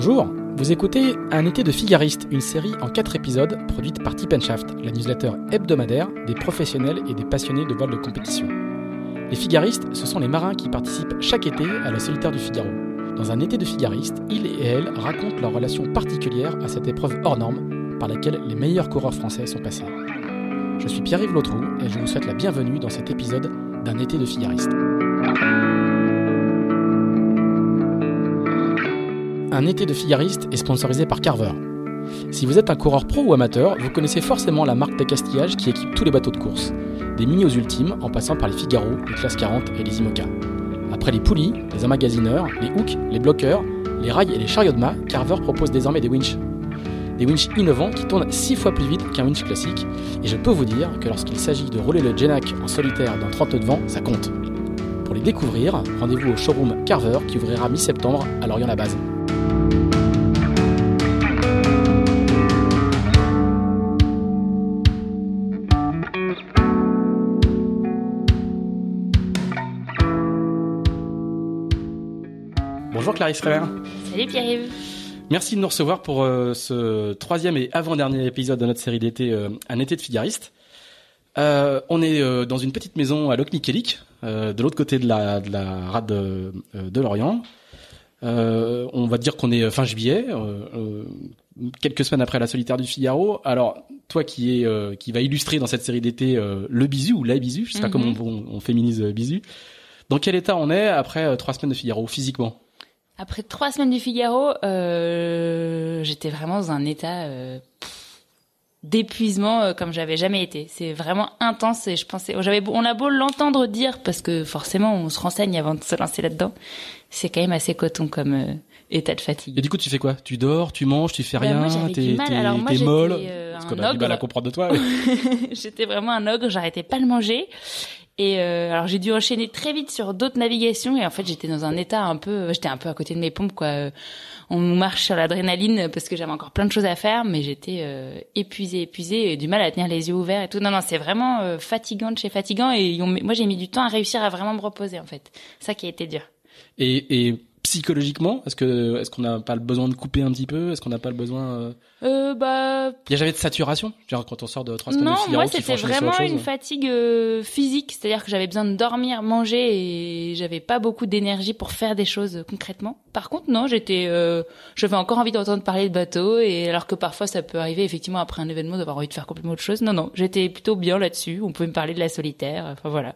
Bonjour, vous écoutez Un été de figariste, une série en 4 épisodes produite par Tip Shaft, la newsletter hebdomadaire des professionnels et des passionnés de voile de compétition. Les figaristes, ce sont les marins qui participent chaque été à la solitaire du Figaro. Dans un été de figaristes, ils et elles racontent leur relation particulière à cette épreuve hors norme par laquelle les meilleurs coureurs français sont passés. Je suis Pierre-Yves Lautroux et je vous souhaite la bienvenue dans cet épisode d'un été de figaristes. Un été de figariste est sponsorisé par Carver. Si vous êtes un coureur pro ou amateur, vous connaissez forcément la marque d'accastillage qui équipe tous les bateaux de course, des mini aux ultimes en passant par les Figaro, les Classe 40 et les IMOCA. Après les poulies, les emmagasineurs, les hooks, les bloqueurs, les rails et les chariots de mât, Carver propose désormais des winches. Des winches innovants qui tournent 6 fois plus vite qu'un winch classique, et je peux vous dire que lorsqu'il s'agit de rouler le Genac en solitaire dans 30 de vent, ça compte. Pour les découvrir, rendez-vous au showroom Carver qui ouvrira mi-septembre à Lorient-la-Base. Bonjour Clarisse Révert. Salut Pierre-Yves. Merci de nous recevoir pour euh, ce troisième et avant-dernier épisode de notre série d'été, euh, Un été de figariste. Euh, on est dans une petite maison à Locniquélic, de l'autre côté de la, de la rade de, de Lorient. On va dire qu'on est fin juillet, quelques semaines après la solitaire du Figaro. Alors, toi qui est qui va illustrer dans cette série d'été le bisu ou la bisu, je sais pas Mhm. comment on, on féminise bisu. Dans quel état on est après trois semaines de Figaro physiquement? Après trois semaines du Figaro, euh, j'étais vraiment dans un état euh, d'épuisement euh, comme j'avais jamais été. C'est vraiment intense et je pensais, j'avais, beau- on a beau l'entendre dire parce que forcément on se renseigne avant de se lancer là-dedans. C'est quand même assez coton comme euh, état de Et fatigue. du coup, tu fais quoi? Tu dors, tu manges, tu fais Bah, rien, j'avais t'es molle? Parce un qu'on a du mal à comprendre de toi. J'étais vraiment un ogre, j'arrêtais pas de manger. Et euh, alors j'ai dû enchaîner très vite sur d'autres navigations et en fait j'étais dans un état un peu, j'étais un peu à côté de mes pompes quoi. Euh, On marche sur l'adrénaline parce que j'avais encore plein de choses à faire, mais j'étais euh, épuisée, épuisée et du mal à tenir les yeux ouverts et tout. Non non, c'est vraiment euh, fatigant de chez fatigant et on- moi j'ai mis du temps à réussir à vraiment me reposer en fait. Ça qui a été dur. Et, et psychologiquement, est-ce que est-ce qu'on n'a pas le besoin de couper un petit peu Est-ce qu'on n'a pas le besoin euh, Euh, bah Il y a jamais de saturation dire, quand on sort de trois semaines Non, de moi c'était vraiment chose. une fatigue euh, physique, c'est-à-dire que j'avais besoin de dormir, manger et j'avais pas beaucoup d'énergie pour faire des choses euh, concrètement. Par contre, non, j'étais, euh, j'avais encore envie d'entendre parler de bateau et alors que parfois ça peut arriver effectivement après un événement d'avoir envie de faire complètement autre chose. Non, non, j'étais plutôt bien là-dessus. On pouvait me parler de la solitaire. Enfin voilà.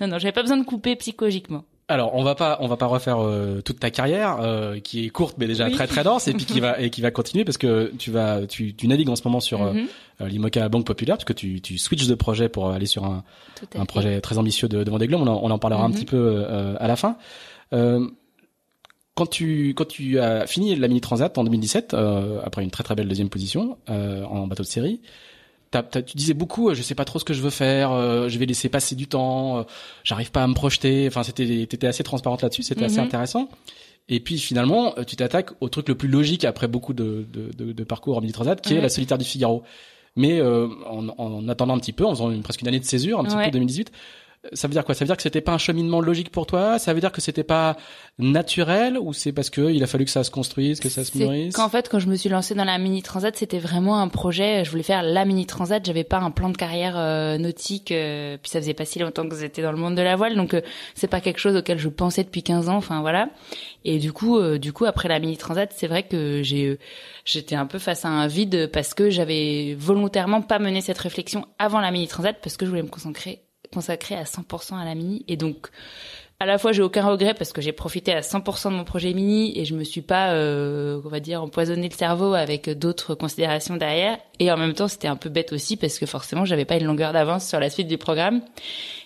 Non, non, j'avais pas besoin de couper psychologiquement. Alors, on va pas on va pas refaire euh, toute ta carrière euh, qui est courte mais déjà Oui. très très dense et puis qui va et qui va continuer parce que tu vas tu, tu navigues en ce moment sur euh, Mhm, euh, l'IMOCA Banque Populaire parce que tu tu switches de projet pour aller sur un un projet très ambitieux de, de Vendée Globe. On en, on en parlera un Mhm. petit peu euh, à la fin. Euh, quand tu quand tu as fini la mini transat en 2017 euh, après une très très belle deuxième position euh, en bateau de série, tu disais beaucoup euh, je sais pas trop ce que je veux faire, euh, je vais laisser passer du temps, euh, j'arrive pas à me projeter. Enfin c'était t'étais assez transparente là-dessus, c'était assez Mhm. intéressant. Et puis finalement, euh, tu t'attaques au truc le plus logique après beaucoup de, de, de, de parcours en mini transat, qui est la solitaire du Figaro. Mais euh, en, en attendant un petit peu, en faisant une, presque une année de césure, un petit Ouais. peu 2018, ça veut dire quoi? Ça veut dire que c'était pas un cheminement logique pour toi? Ça veut dire que c'était pas naturel? Ou c'est parce que il a fallu que ça se construise, que ça se mûrisse qu'en fait, quand je me suis lancée dans la mini transat, c'était vraiment un projet. Je voulais faire la mini transat. J'avais pas un plan de carrière euh, nautique. euh, puis ça faisait pas si longtemps que j'étais dans le monde de la voile, donc euh, c'est pas quelque chose auquel je pensais depuis 15 ans. Enfin voilà. Et du coup, euh, du coup, après la mini transat, c'est vrai que j'ai, euh, j'étais un peu face à un vide parce que j'avais volontairement pas mené cette réflexion avant la mini transat parce que je voulais me consacrer consacrer à 100% à la mini. Et donc à la fois j'ai aucun regret parce que j'ai profité à 100% de mon projet mini et je me suis pas euh, on va dire empoisonné le cerveau avec d'autres considérations derrière. Et en même temps c'était un peu bête aussi parce que forcément j'avais pas une longueur d'avance sur la suite du programme.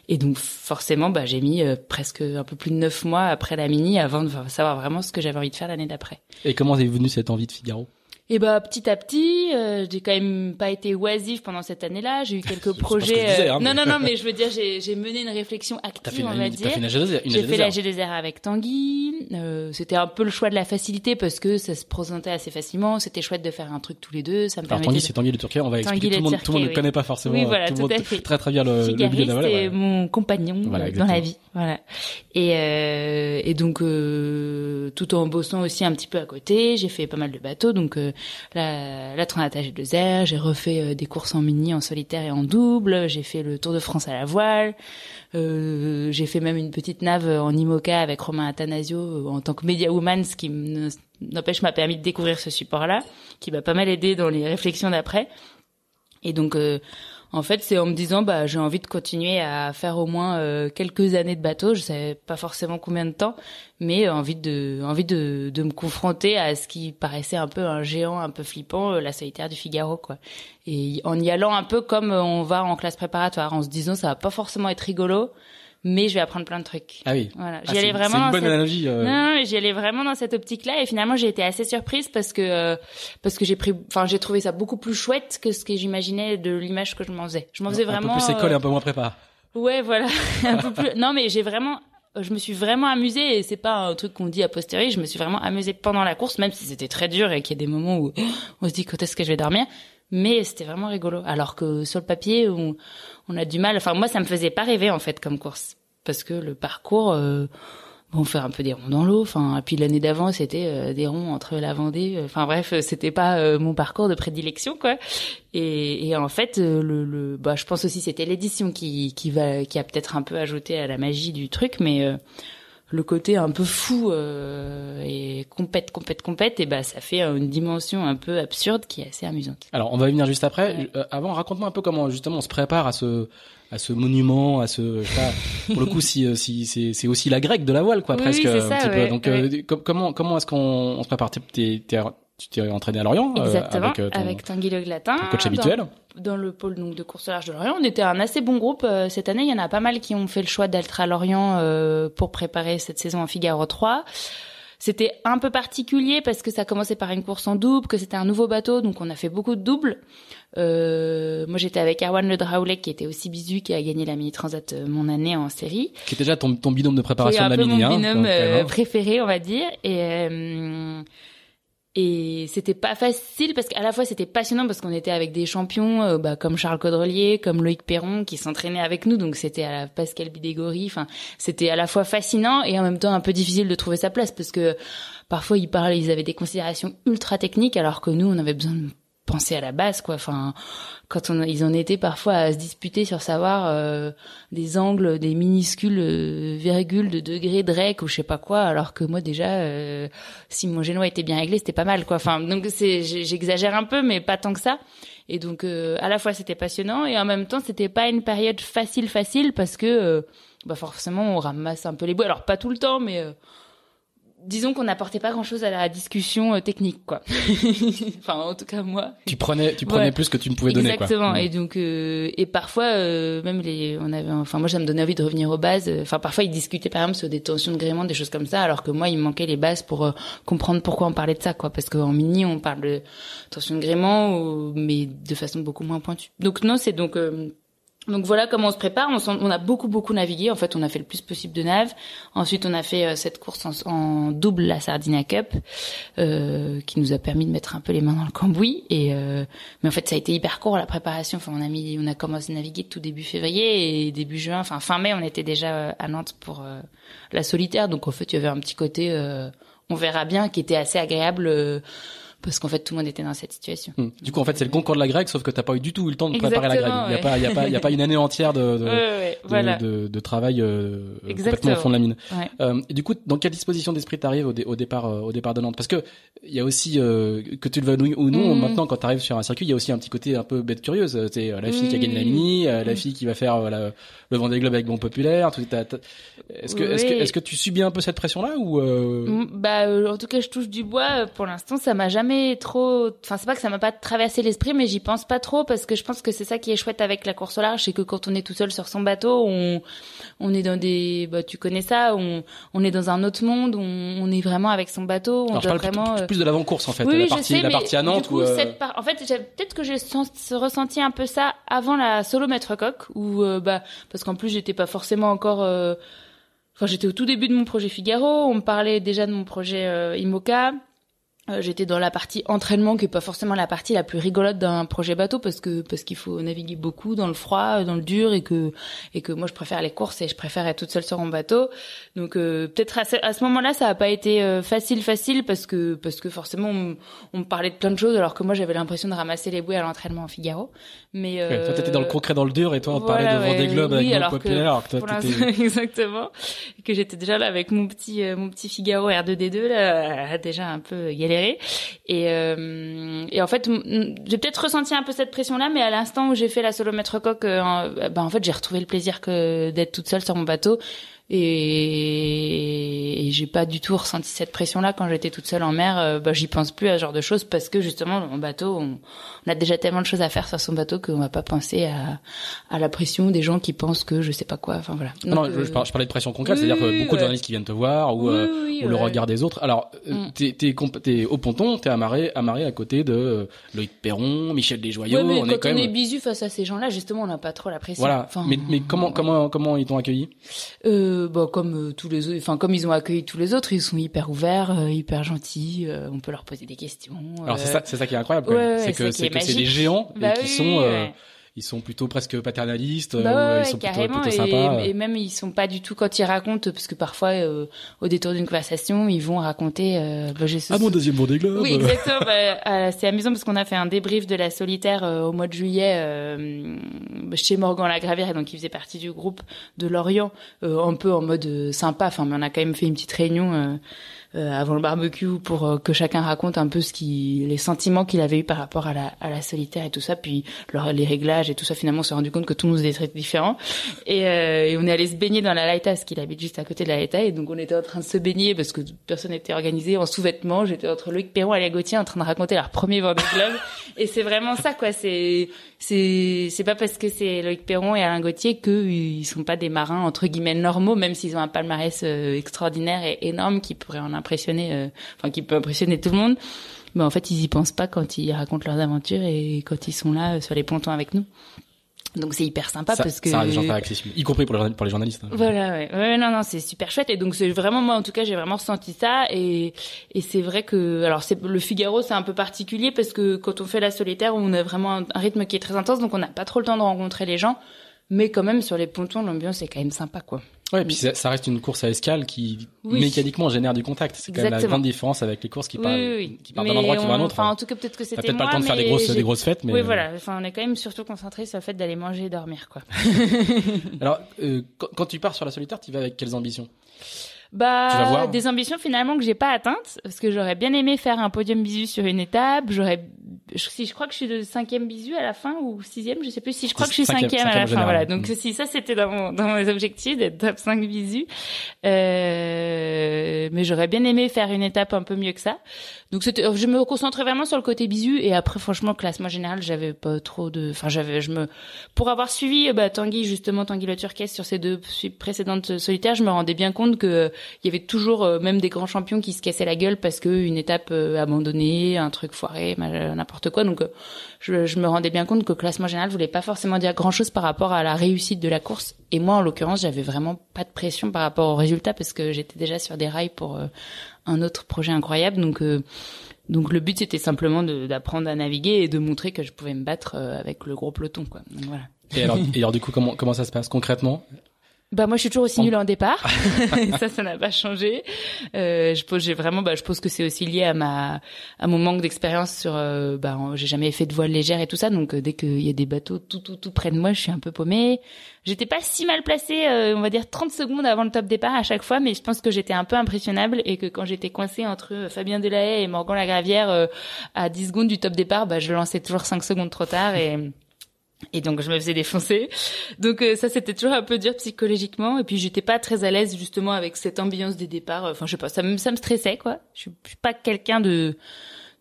Et donc forcément bah j'ai mis euh, presque un peu plus de neuf mois après la mini avant de savoir vraiment ce que j'avais envie de faire l'année d'après. Et comment est venue cette envie de Figaro? Et bah petit à petit, euh, j'ai quand même pas été oisif pendant cette année-là. J'ai eu quelques projets. disais, hein, non mais- non non, mais je veux dire, j'ai mené une réflexion active, une, on va dire. fait une G2R. une J'ai fait la G2R. G2R avec Tanguy. Euh, c'était un peu le choix de la facilité parce que ça se présentait assez facilement. C'était chouette de faire un truc tous les deux. Ça me Alors Tanguy, de- c'est Tanguy de Turquie. On va expliquer. Tanguy Tout le le monde, tout le monde ne Turquet, connaît pas forcément. Oui, voilà, tout le tout monde à fait. très très bien le, le milieu de la ouais. mon compagnon Voilà, euh, dans la vie, voilà. Et euh, et donc euh, tout en bossant aussi un petit peu à côté, j'ai fait pas mal de bateaux, donc euh, la la Transat G2R, j'ai refait euh, des courses en mini, en solitaire et en double, j'ai fait le Tour de France à la voile, euh, j'ai fait même une petite nave en IMOCA avec Romain Athanasio euh, en tant que media woman, ce qui n'empêche m'a permis de découvrir ce support-là, qui m'a pas mal aidé dans les réflexions d'après. Et donc, euh, en fait, c'est en me disant, bah, j'ai envie de continuer à faire au moins euh, quelques années de bateau. Je savais pas forcément combien de temps, mais euh, envie de, envie de, de me confronter à ce qui paraissait un peu un géant, un peu flippant, euh, la solitaire du Figaro, quoi. Et en y allant un peu comme on va en classe préparatoire, en se disant, ça va pas forcément être rigolo, mais je vais apprendre plein de trucs. Ah oui. Voilà, Ah, j'y allais c'est- vraiment C'est une bonne cette- analogie. euh, non, non, j'y allais vraiment dans cette optique-là et finalement j'ai été assez surprise parce que euh, parce que j'ai pris, enfin j'ai trouvé ça beaucoup plus chouette que ce que j'imaginais de l'image que je m'en faisais. Je m'en faisais Un vraiment. peu plus école et euh, un peu moins prépa. Ouais, voilà, un peu plus. Non, mais j'ai vraiment, je me suis vraiment amusée et c'est pas un truc qu'on dit a posteriori. Je me suis vraiment amusée pendant la course, même si c'était très dur et qu'il y a des moments où on se dit quand est-ce que je vais dormir? Mais c'était vraiment rigolo. Alors que sur le papier, on, on a du mal. Enfin, moi, ça me faisait pas rêver en fait comme course parce que le parcours. Euh, Bon, faire un peu des ronds dans l'eau. Enfin, puis l'année d'avant, c'était euh, des ronds entre la Vendée. Enfin bref, euh, c'était pas euh, mon parcours de prédilection, quoi. Et, et en fait, euh, le, le, bah, je pense aussi c'était l'édition qui, qui va, qui a peut-être un peu ajouté à la magie du truc, mais euh, le côté un peu fou euh, et compète, compète, compète, et bah ça fait euh, une dimension un peu absurde qui est assez amusante. Alors, on va y venir juste après. Euh, avant, raconte-moi un peu comment justement on se prépare à ce à ce monument, à ce je sais pas, pour le coup si euh, si c'est c'est aussi la grecque de la voile quoi Oui, presque oui, c'est un ça, petit ouais, peu. Donc euh, com- comment comment est-ce qu'on on se prépare? T'es- tu t'es entraîné à Lorient euh, Exactement, avec euh, ton, avec Tanguy Le Glatin. ton coach habituel. dans le pôle donc de course large de Lorient. On était un assez bon groupe euh, cette année. Il y en a pas mal qui ont fait le choix d'être à Lorient pour préparer cette saison en Figaro 3. C'était un peu particulier parce que ça commençait par une course en double, que c'était un nouveau bateau, donc on a fait beaucoup de doubles. Euh, moi, j'étais avec Erwan Le Draoulec, qui était aussi bisu, qui a gagné la Mini Transat mon année en série Qui est déjà ton, ton binôme de préparation un de la peu mini. mon hein, binôme donc, euh, euh, préféré, on va dire. Et euh, et c'était pas facile parce qu'à la fois c'était passionnant parce qu'on était avec des champions euh, bah, comme Charles Caudrelier, comme Loïc Perron qui s'entraînaient avec nous, donc c'était à la Pascal Bidégory. Enfin, c'était à la fois fascinant et en même temps un peu difficile de trouver sa place parce que parfois ils parlaient, ils avaient des considérations ultra techniques alors que nous on avait besoin de penser à la base quoi. Enfin quand on ils en étaient parfois à se disputer sur savoir euh, des angles des minuscules euh, virgules de degrés de rec ou je sais pas quoi alors que moi déjà euh, si mon génois était bien réglé c'était pas mal quoi. Enfin donc c'est j'exagère un peu mais pas tant que ça. Et donc euh, à la fois c'était passionnant et en même temps c'était pas une période facile facile parce que euh, bah forcément on ramasse un peu les bouées alors pas tout le temps mais euh, disons qu'on n'apportait pas grand chose à la discussion euh, technique quoi enfin en tout cas moi Tu prenais tu prenais Ouais. plus que tu ne pouvais donner quoi. Exactement. Mm. Et donc euh, et parfois euh, même les on avait enfin moi ça me donnait envie de revenir aux bases. Enfin parfois ils discutaient par exemple sur des tensions de gréement, des choses comme ça, alors que moi il me manquait les bases pour euh, comprendre pourquoi on parlait de ça quoi. Parce qu'en mini on parle de tension de gréement, mais de façon beaucoup moins pointue. Donc non c'est donc euh, donc voilà comment on se prépare. On, on a beaucoup beaucoup navigué. En fait, on a fait le plus possible de nav. Ensuite, on a fait euh, cette course en, en double, la Sardinia Cup, euh, qui nous a permis de mettre un peu les mains dans le cambouis. Et euh, mais en fait, ça a été hyper court la préparation. Enfin, on a mis, on a commencé à naviguer tout début février et début juin, enfin fin mai, on était déjà euh, à Nantes pour euh, la solitaire. Donc en fait, il y avait un petit côté, euh, on verra bien, qui était assez agréable. Parce qu'en fait, tout le monde était dans cette situation. Mm. Du coup, en fait, c'est le concours de la grecque, sauf que t'as pas eu du tout eu le temps de préparer la grecque. Il y a pas, il y a pas, il y a pas une année entière de, de, Ouais, ouais, ouais, de, voilà. de, de travail euh, complètement au fond de la mine. Euh, et du coup, dans quelle disposition d'esprit t'arrives au, dé- au départ, euh, au départ de Nantes? Parce que il y a aussi euh, que tu le veuilles ou non, Mhm. maintenant quand t'arrives sur un circuit, il y a aussi un petit côté un peu bête curieuse. C'est la fille qui a gagné la Mhm. mini, euh, la Mhm. fille qui va faire la- le Vendée Globe avec Bon Populaire. Est-ce que, est-ce que, Oui. est-ce que tu subis un peu cette pression-là ou euh... Mm, Bah, en tout cas, je touche du bois. Pour l'instant, ça m'a jamais jamais trop. Enfin, c'est pas que ça m'a pas traversé l'esprit, mais j'y pense pas trop parce que je pense que c'est ça qui est chouette avec la course au large, c'est que quand on est tout seul sur son bateau, on on est dans des. Bah, tu connais ça. On on est dans un autre monde. On, on est vraiment avec son bateau. On Alors, je parle vraiment. plus, euh, plus de l'avant-course en fait, oui, la partie, je sais, la partie à Nantes du coup, où, euh, cette par- en fait, peut-être que j'ai ressenti un peu ça avant la solo maître coq, où euh, bah parce qu'en plus j'étais pas forcément encore. euh, Enfin, j'étais au tout début de mon projet Figaro. On me parlait déjà de mon projet euh, Imoca. Euh, J'étais dans la partie entraînement, qui est pas forcément la partie la plus rigolote d'un projet bateau, parce que parce qu'il faut naviguer beaucoup dans le froid, dans le dur, et que et que moi je préfère les courses et je préfère être toute seule sur mon bateau. Donc euh, peut-être à ce, à ce moment-là, ça a pas été euh, facile facile parce que parce que forcément on, on me parlait de plein de choses, alors que moi j'avais l'impression de ramasser les bouées à l'entraînement en Figaro. Mais ouais, toi t'étais euh, dans le concret, dans le dur, et toi on te voilà, parlait de ouais. Vendée Globe avec Oui, alors que alors que toi exactement. Que j'étais déjà là avec mon petit euh, mon petit Figaro R2D2 là, déjà un peu euh, et en fait, j'ai peut-être ressenti un peu cette pression là, mais à l'instant où j'ai fait la solo maître coq, euh, en- ben en fait j'ai retrouvé le plaisir que d'être toute seule sur mon bateau. Et, et j'ai pas du tout ressenti cette pression-là quand j'étais toute seule en mer. Euh, bah, j'y pense plus à ce genre de choses parce que justement, mon bateau, on, on a déjà tellement de choses à faire sur son bateau qu'on va pas penser à, à la pression des gens qui pensent que je sais pas quoi. Enfin voilà. Ah non, Donc, je, je par- je parlais de pression concrète, oui, c'est-à-dire que beaucoup de ouais. journalistes qui viennent te voir ou, oui, euh, oui, ou le regard des autres. Alors, euh, Mm. t'es, t'es, au ponton, t'es amarré, amarré à côté de Loïc Perron, Michel Desjoyaux. Ouais, mais on quand est quand on même. est bisu face à ces gens-là, justement, on n'a pas trop la pression. Voilà. Enfin, mais, mais comment, comment, comment ils t'ont accueilli? Euh, bah, comme euh, tous les autres, enfin comme ils ont accueilli tous les autres, ils sont hyper ouverts, euh, hyper gentils. euh, on peut leur poser des questions. Alors c'est euh, ça, c'est ça qui est incroyable. ouais, c'est que c'est qui des géants Bah et qui oui, sont, euh, ouais. Ils sont plutôt presque paternalistes. Bah ou, euh, ouais, ils sont plutôt, carrément. plutôt et, sympas. et même ils sont pas du tout quand ils racontent, parce que parfois euh, au détour d'une conversation, ils vont raconter. Euh, bah, ce- Ah mon deuxième Vendée Globe. Oui, exactement. bah, euh, c'est amusant parce qu'on a fait un débrief de la solitaire euh, au mois de juillet euh, chez Morgan Lagravière, et donc il faisait partie du groupe de Lorient, euh, un peu en mode euh, sympa. Enfin, mais on a quand même fait une petite réunion euh, euh, avant le barbecue pour euh, que chacun raconte un peu ce qui, les sentiments qu'il avait eu par rapport à la, à la solitaire et tout ça, puis leur- les réglages et tout ça. Finalement, on s'est rendu compte que tout nous était très différent. Et, euh, et on est allé se baigner dans la Laïta, parce qu'il habite juste à côté de la Laïta, et donc on était en train de se baigner parce que personne n'était organisé en sous-vêtements. J'étais entre Loïc Perron et Léa Gauthier en train de raconter leur premier Vendée Globe. et c'est vraiment ça, quoi. C'est, c'est, c'est pas parce que c'est Loïc Perron et Alain Gauthier qu'ils sont pas des marins entre guillemets normaux, même s'ils ont un palmarès euh, extraordinaire et énorme qui pourrait en impressionner, euh, enfin qui peut impressionner tout le monde. Mais en fait, ils y pensent pas quand ils racontent leurs aventures et quand ils sont là euh, sur les pontons avec nous. Donc c'est hyper sympa ça, parce que ça reste très accessibles, y compris pour les, journa- pour les journalistes. hein. voilà, ouais. ouais, non, non, c'est super chouette. Et donc, c'est vraiment, moi, en tout cas, j'ai vraiment ressenti ça. Et, et c'est vrai que, alors, c'est, le Figaro, c'est un peu particulier parce que quand on fait la solitaire, on a vraiment un, un rythme qui est très intense, donc on n'a pas trop le temps de rencontrer les gens. Mais quand même, sur les pontons, l'ambiance est quand même sympa, quoi. Ouais, et puis ça, ça reste une course à escale qui Oui. mécaniquement génère du contact. C'est quand même la grande différence avec les courses qui partent, oui, oui, oui. qui partent d'un endroit qui vont à un on- autre. Enfin, en tout cas, peut-être que c'était peut-être pas le temps de faire des grosses, des grosses fêtes, mais Oui, voilà. Enfin, on est quand même surtout concentré sur le fait d'aller manger et dormir, quoi. Alors, euh, quand, quand tu pars sur la solitaire, tu vas avec quelles ambitions? Bah, des ambitions finalement que j'ai pas atteintes, parce que j'aurais bien aimé faire un podium bisu sur une étape. J'aurais, si je crois que je suis de cinquième bisu à la fin ou sixième, je sais plus. Si je crois que je suis Cinquième- cinquième, à la fin, voilà. Donc Mm. si ça c'était dans mon, dans mes objectifs d'être top 5 bisu, euh, mais j'aurais bien aimé faire une étape un peu mieux que ça. Donc c'était, je me concentrais vraiment sur le côté bisu et après franchement classement général, j'avais pas trop de, enfin j'avais, je me, pour avoir suivi bah, Tanguy justement Tanguy Le Turquoise sur ces deux précédentes solitaires, je me rendais bien compte que euh, il y avait toujours euh, même des grands champions qui se cassaient la gueule parce que une étape euh, abandonnée, un truc foiré, n'importe quoi. Donc euh, je, je me rendais bien compte que le classement général voulait pas forcément dire grand chose par rapport à la réussite de la course. Et moi en l'occurrence, j'avais vraiment pas de pression par rapport au résultat parce que j'étais déjà sur des rails pour un autre projet incroyable. Donc donc le but c'était simplement d'apprendre à naviguer et de montrer que je pouvais me battre avec le gros peloton voilà. Et alors, et alors du coup, comment comment ça se passe concrètement? Bah moi je suis toujours aussi nulle en départ. ça ça n'a pas changé. Euh, je pose j'ai vraiment bah je pense que c'est aussi lié à ma à mon manque d'expérience sur euh, bah j'ai jamais fait de voile légère et tout ça donc euh, dès qu'il y a des bateaux tout tout tout près de moi, je suis un peu paumée. J'étais pas si mal placée euh, on va dire 30 secondes avant le top départ à chaque fois mais je pense que j'étais un peu impressionnable et que quand j'étais coincée entre euh, Fabien Delahaye et Morgan Lagravière euh, à 10 secondes du top départ, bah je lançais toujours 5 secondes trop tard et et donc je me faisais défoncer. Donc euh, ça c'était toujours un peu dur psychologiquement et puis j'étais pas très à l'aise justement avec cette ambiance des départs. Enfin je sais pas, ça me ça me stressait quoi. Je suis, pas quelqu'un de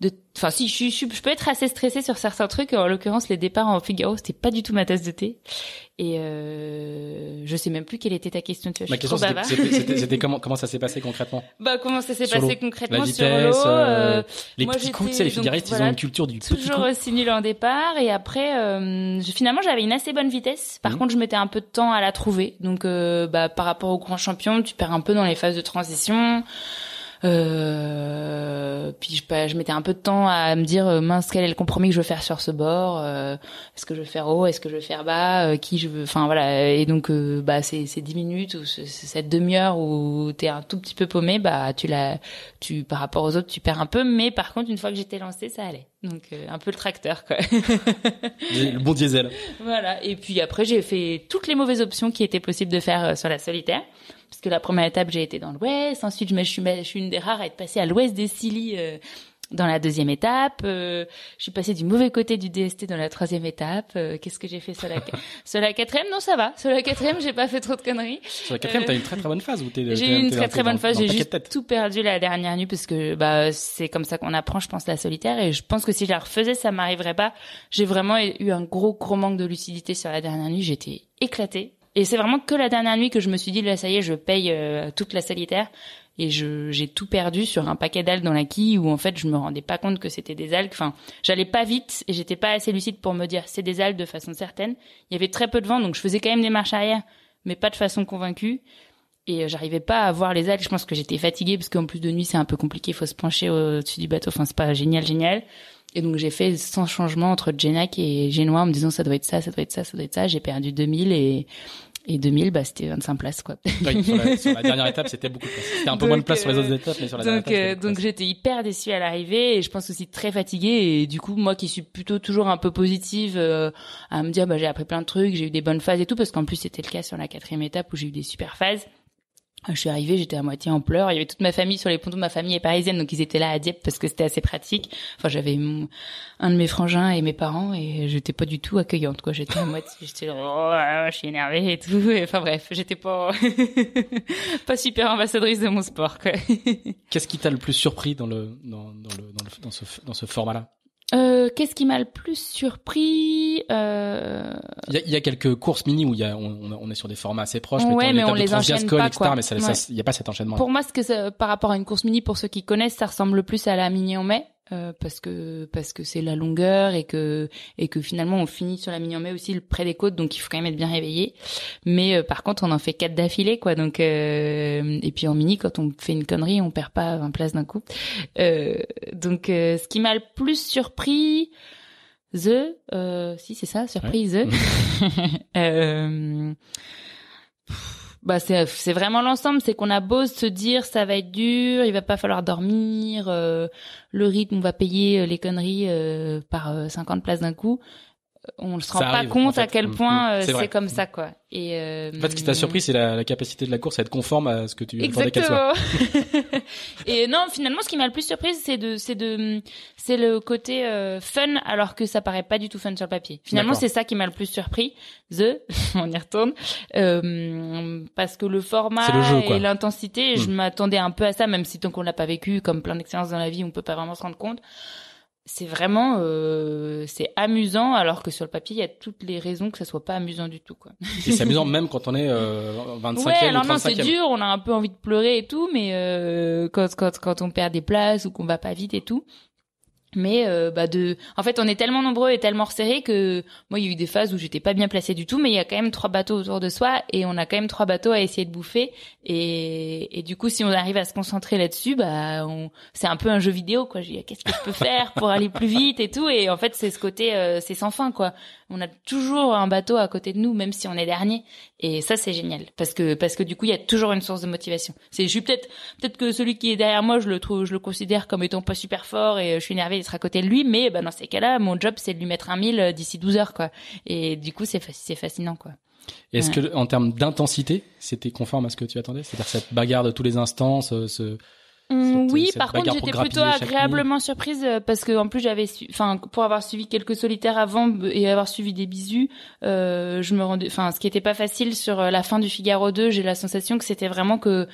de enfin si je, je, je peux être assez stressée sur certains trucs en l'occurrence les départs en Figaro c'était pas du tout ma tasse de thé. Et euh, je sais même plus quelle était ta question tu vois, ma question c'était comment comment ça s'est passé concrètement bah comment ça s'est passé concrètement la vitesse, sur l'eau euh, les petits coups tu sais les figaristes ils ont une culture du toujours petit coup. aussi nul en départ. Et après euh, finalement j'avais une assez bonne vitesse. Par mmh. contre je mettais un peu de temps à la trouver. Donc euh, bah par rapport au grand champion tu perds un peu dans les phases de transition euh, puis je, je mettais un peu de temps à me dire euh, mince quel est le compromis que je veux faire sur ce bord. Euh, est-ce que je veux faire haut, est-ce que je veux faire bas, euh, qui je veux. Enfin voilà. Et donc bah c'est c'est dix minutes ou cette demi-heure où t'es un tout petit peu paumé, bah tu l'as, tu par rapport aux autres tu perds un peu. Mais par contre une fois que j'étais lancé ça allait. Donc un peu le tracteur quoi. le bon diesel. Voilà. Et puis après j'ai fait toutes les mauvaises options qui étaient possibles de faire sur la solitaire parce que la première étape j'ai été dans l'ouest, ensuite je, me, suis, je suis une des rares à être passée à l'ouest des Scilly euh, dans la deuxième étape, euh, je suis passée du mauvais côté du DST dans la troisième étape. Euh, qu'est-ce que j'ai fait sur la sur la quatrième? Non, ça va. Sur la quatrième, j'ai pas fait trop de conneries. Sur la quatrième, euh, t'as eu une très très bonne phase t'es J'ai eu une très très bonne phase. J'ai juste tout perdu la dernière nuit parce que bah c'est comme ça qu'on apprend, je pense, la solitaire. Et je pense que si je la refaisais, ça m'arriverait pas. J'ai vraiment eu un gros gros manque de lucidité sur la dernière nuit. J'étais éclatée. Et c'est vraiment que la dernière nuit que je me suis dit, là, ça y est, je paye euh, toute la solitaire. Et je, j'ai tout perdu sur un paquet d'algues dans la quille où en fait je me rendais pas compte que c'était des algues. Enfin, j'allais pas vite et j'étais pas assez lucide pour me dire c'est des algues de façon certaine. Il y avait très peu de vent donc je faisais quand même des marches arrière, mais pas de façon convaincue. Et euh, j'arrivais pas à voir les algues. Je pense que j'étais fatiguée parce qu'en plus de nuit c'est un peu compliqué, il faut se pencher au-dessus du bateau. Enfin c'est pas génial, génial. Et donc j'ai fait 100 changements entre Genac et Génois en me disant ça doit être ça, ça doit être ça, ça doit être ça. J'ai perdu 2000 et et 2000, bah, c'était 25 places, quoi. Oui, sur, la, sur, la, dernière étape, c'était beaucoup de places. C'était un peu moins de place sur les autres euh, étapes, mais sur la donc, dernière étape. Euh, donc, j'étais hyper déçue à l'arrivée et je pense aussi très fatiguée. Et du coup, moi qui suis plutôt toujours un peu positive, euh, à me dire, bah, j'ai appris plein de trucs, j'ai eu des bonnes phases et tout, parce qu'en plus, c'était le cas sur la quatrième étape où j'ai eu des super phases. Je suis arrivée, j'étais à moitié en pleurs. Il y avait toute ma famille sur les pontons. Ma famille est parisienne, donc ils étaient là à Dieppe parce que c'était assez pratique. Enfin, j'avais un de mes frangins et mes parents et j'étais pas du tout accueillante. Quoi, j'étais à moitié, j'étais oh, je suis énervée et tout. enfin bref, j'étais pas pas super ambassadrice de mon sport. Qu'est-ce qui t'a le plus surpris dans le dans le dans, le, dans ce dans ce format-là? Euh, Qu'est-ce qui m'a le plus surpris euh... il, y a, il y, a, quelques courses mini où il y a, on, on est sur des formats assez proches, ouais, mais on les enchaîne pas, etc., Mais ça, ça, il n'y a pas cet enchaînement. Pour moi, ce que ça, par rapport à une course mini, pour ceux qui connaissent, ça ressemble plus à la mini en mai. Euh, parce que parce que c'est la longueur et que et que finalement on finit sur la mini en mai aussi le près des côtes donc il faut quand même être bien réveillé. Mais euh, par contre on en fait quatre d'affilée quoi. Donc euh, et puis en mini quand on fait une connerie on perd pas 20 places d'un coup. Donc ce qui m'a le plus surpris the si c'est ça surprise the bah c'est vraiment l'ensemble. C'est qu'on a beau se dire ça va être dur il va pas falloir dormir euh, le rythme va payer euh, les conneries euh, par 50 places d'un coup on ne se rend pas compte à quel mm, point mm. c'est comme ça quoi. Et euh... en fait ce qui t'a surpris c'est la, la, capacité de la course à être conforme à ce que tu attendais qu'elle soit. Et non finalement ce qui m'a le plus surprise c'est de c'est de c'est le côté euh, fun alors que ça paraît pas du tout fun sur le papier. Finalement c'est ça qui m'a le plus surpris. The on y retourne. Euh, parce que le format et l'intensité je mm. m'attendais un peu à ça même si tant qu'on l'a pas vécu comme plein d'expériences dans la vie on peut pas vraiment se rendre compte c'est vraiment euh, c'est amusant alors que sur le papier il y a toutes les raisons que ça soit pas amusant du tout quoi. Et c'est amusant même quand on est euh, 25e ouais, alors non c'est dur, on a un peu envie de pleurer et tout mais euh, quand quand quand on perd des places ou qu'on va pas vite et tout, mais euh, bah de en fait on est tellement nombreux et tellement resserrés que moi il y a eu des phases où j'étais pas bien placée du tout mais il y a quand même trois bateaux autour de soi et on a quand même trois bateaux à essayer de bouffer. Et, et du coup si on arrive à se concentrer là-dessus bah on... c'est un peu un jeu vidéo quoi. Qu'est-ce que je peux faire pour aller plus vite et tout? Et en fait c'est ce côté euh, c'est sans fin quoi. On a toujours un bateau à côté de nous même si on est dernier. Et ça c'est génial. Parce que parce que du coup il y a toujours une source de motivation. C'est je suis peut-être peut-être que celui qui est derrière moi je le trouve je le considère comme étant pas super fort et je suis énervé d'être à côté de lui mais bah, dans ces cas-là mon job c'est de lui mettre un mille euh, d'ici 12 heures quoi. Et du coup c'est c'est fascinant quoi. Est-ce que en termes d'intensité c'était conforme à ce que tu attendais? C'est-à-dire cette bagarre de tous les instants ce Mmh, oui, par contre, j'étais plutôt agréablement surprise euh, parce que en plus j'avais, enfin, pour avoir suivi quelques solitaires avant et avoir suivi des bisous, euh, je me rendais, enfin, ce qui était pas facile sur la fin du Figaro 2, j'ai la sensation que c'était vraiment que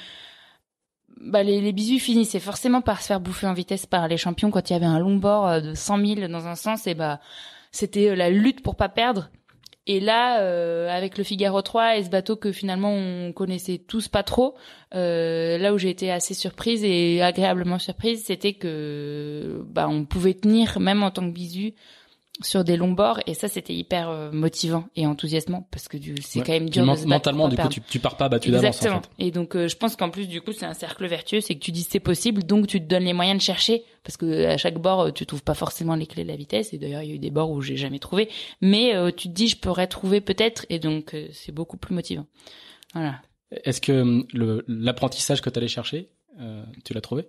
bah les, bisous finissaient forcément par se faire bouffer en vitesse par les champions quand il y avait un long bord euh, de 100 000 dans un sens et bah c'était euh, la lutte pour pas perdre. Et là, euh, avec le Figaro 3 et ce bateau que finalement on connaissait tous pas trop, là où j'ai été assez surprise et agréablement surprise, c'était que bah on pouvait tenir même en tant que bisu sur des longs bords et ça c'était hyper euh, motivant et enthousiasmant parce que c'est quand même dur de se mentalement du coup tu, tu, pars pas battu d'avance en fait. et donc euh, je pense qu'en plus du coup c'est un cercle vertueux c'est que tu dis c'est possible donc tu te donnes les moyens de chercher parce que à chaque bord euh, tu trouves pas forcément les clés de la vitesse et d'ailleurs il y a eu des bords où j'ai jamais trouvé mais tu te dis je pourrais trouver peut-être et donc c'est beaucoup plus motivant. Voilà. Est-ce que l'apprentissage que tu allais chercher tu l'as trouvé?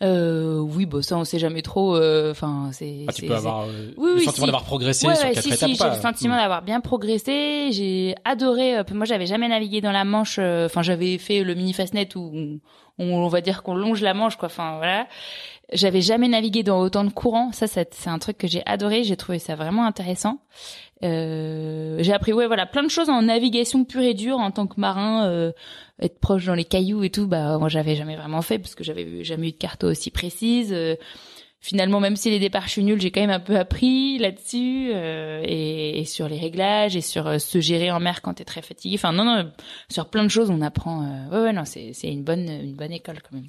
Euh, oui, bon, ça on sait jamais trop. Euh, enfin, c'est. Ah, tu peux avoir euh, le sentiment d'avoir progressé sur quatre si, étapes. Si, j'ai le sentiment hmm. d'avoir bien progressé. J'ai adoré. Euh, moi, j'avais jamais navigué dans la Manche. Enfin, j'avais fait le mini fastnet où on, on va dire qu'on longe la Manche, quoi. Enfin, voilà. J'avais jamais navigué dans autant de courants. Ça, c'est un truc que j'ai adoré. J'ai trouvé ça vraiment intéressant. Euh, j'ai appris, ouais, voilà, plein de choses en navigation pure et dure en tant que marin, euh, être proche dans les cailloux et tout. Bah, moi, j'avais jamais vraiment fait parce que j'avais jamais eu de carte aussi précise. Euh, finalement, même si les départs je suis nulle, j'ai quand même un peu appris là-dessus euh, et, et, sur les réglages et sur euh, se gérer en mer quand t'es très fatigué. Enfin, non, non, sur plein de choses, on apprend. ouais, ouais, non, c'est une bonne une bonne école quand même.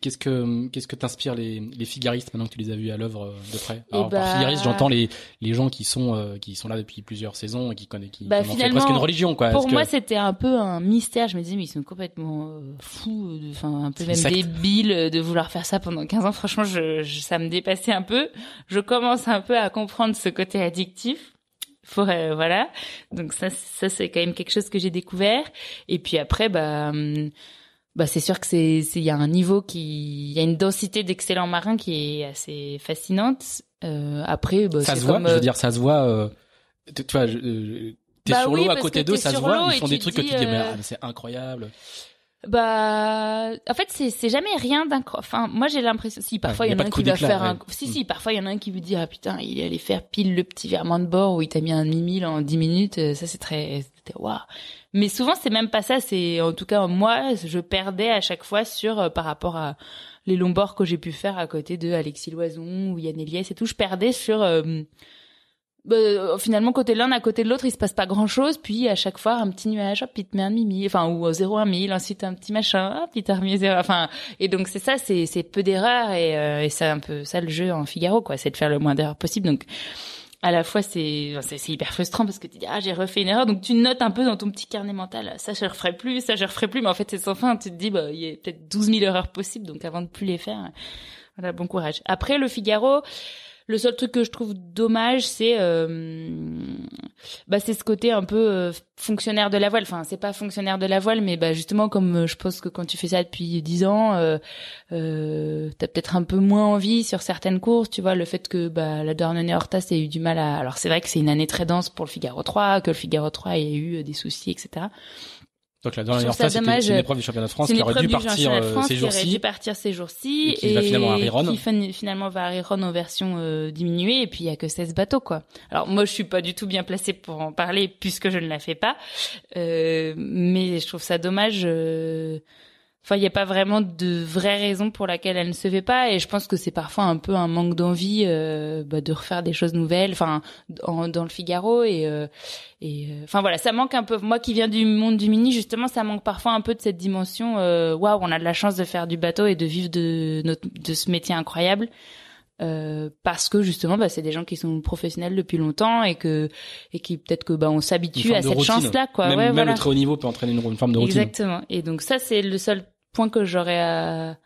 Qu'est-ce que qu'est-ce que t'inspire les, les figaristes maintenant que tu les as vus à l'œuvre euh, de près? Alors par bah, figariste, j'entends les les gens qui sont euh, qui sont là depuis plusieurs saisons et qui connaissent qui, bah, qui presque une religion quoi. Pour moi, c'était un peu un mystère. Je me disais mais ils sont complètement euh, fous, enfin un peu même débiles de vouloir faire ça pendant 15 ans. Franchement, je, ça me dépassait un peu. Je commence un peu à comprendre ce côté addictif voilà donc ça ça c'est quand même quelque chose que j'ai découvert et puis après bah hum, bah c'est sûr que c'est il y a un niveau qui il y a une densité d'excellents marins qui est assez fascinante. Euh, après bah, ça se voit, je veux euh, dire ça se voit euh, tu, vois euh, t'es bah sur l'eau à côté d'eux, ça se voit, ils font des trucs que tu dis mais ah, c'est incroyable. Bah, en fait, c'est c'est jamais rien d'incroyable. Enfin, moi j'ai l'impression. Si parfois il y, en a un qui va faire un. Si si, parfois il y en a un qui vous dit ah putain, il allait faire pile le petit virement de bord où il t'a mis un demi mille en 10 minutes. Ça c'est très. Waouh. Mais souvent, c'est même pas ça. C'est en tout cas moi, je perdais à chaque fois sur euh, par rapport à les longs bords que j'ai pu faire à côté de Alexis Loison ou Yann Eliès et tout. Je perdais sur euh, bah, euh, finalement côté l'un à côté de l'autre il se passe pas grand chose puis à chaque fois un petit nuage hop il te met un mimi. Enfin ou 0 1 1000 ensuite un petit machin hop il t'a remis zéro. Enfin et donc c'est ça c'est peu d'erreurs et, et c'est un peu ça le jeu en Figaro quoi. C'est de faire le moins d'erreurs possible. Donc à la fois c'est c'est hyper frustrant parce que tu dis ah j'ai refait une erreur. Donc tu notes un peu dans ton petit carnet mental ça je referai plus ça je referai plus mais en fait c'est sans fin. Tu te dis bah il y a peut-être 12 000 erreurs possibles donc avant de plus les faire voilà bon courage. Après le Figaro le seul truc que je trouve dommage, c'est euh, bah c'est ce côté un peu euh, fonctionnaire de la voile. Enfin, c'est pas fonctionnaire de la voile, mais bah justement comme euh, je pense que quand tu fais ça depuis dix ans, euh, t'as peut-être un peu moins envie sur certaines courses. Tu vois, le fait que bah la Dornenay Hortas ait eu du mal à. Alors c'est vrai que c'est une année très dense pour le Figaro 3, que le Figaro 3 ait eu des soucis, etc. Donc la dernière fois, c'était une épreuve du championnat de France qui aurait dû partir euh, ces jours-ci. Qui aurait dû partir ces jours-ci. Et qui va finalement à Riron. Qui finalement va à Riron en version euh, diminuée. Et puis il y a que 16 bateaux, quoi. Alors moi, je suis pas du tout bien placée pour en parler puisque je ne la fais pas. Euh, mais je trouve ça dommage. Euh, Enfin, il n'y a pas vraiment de vraie raison pour laquelle elle ne se fait pas, et je pense que c'est parfois un peu un manque d'envie euh, bah, de refaire des choses nouvelles, enfin dans le Figaro et euh, et euh, enfin voilà, ça manque un peu. Moi qui viens du monde du mini, justement, ça manque parfois un peu de cette dimension. Waouh, on a de la chance de faire du bateau et de vivre de notre de ce métier incroyable. Euh, parce que justement bah, c'est des gens qui sont professionnels depuis longtemps et que et qui peut-être que bah on s'habitue à cette chance là quoi même, ouais, même le très haut niveau peut entraîner une, forme de routine exactement et donc ça c'est le seul point que j'aurais à,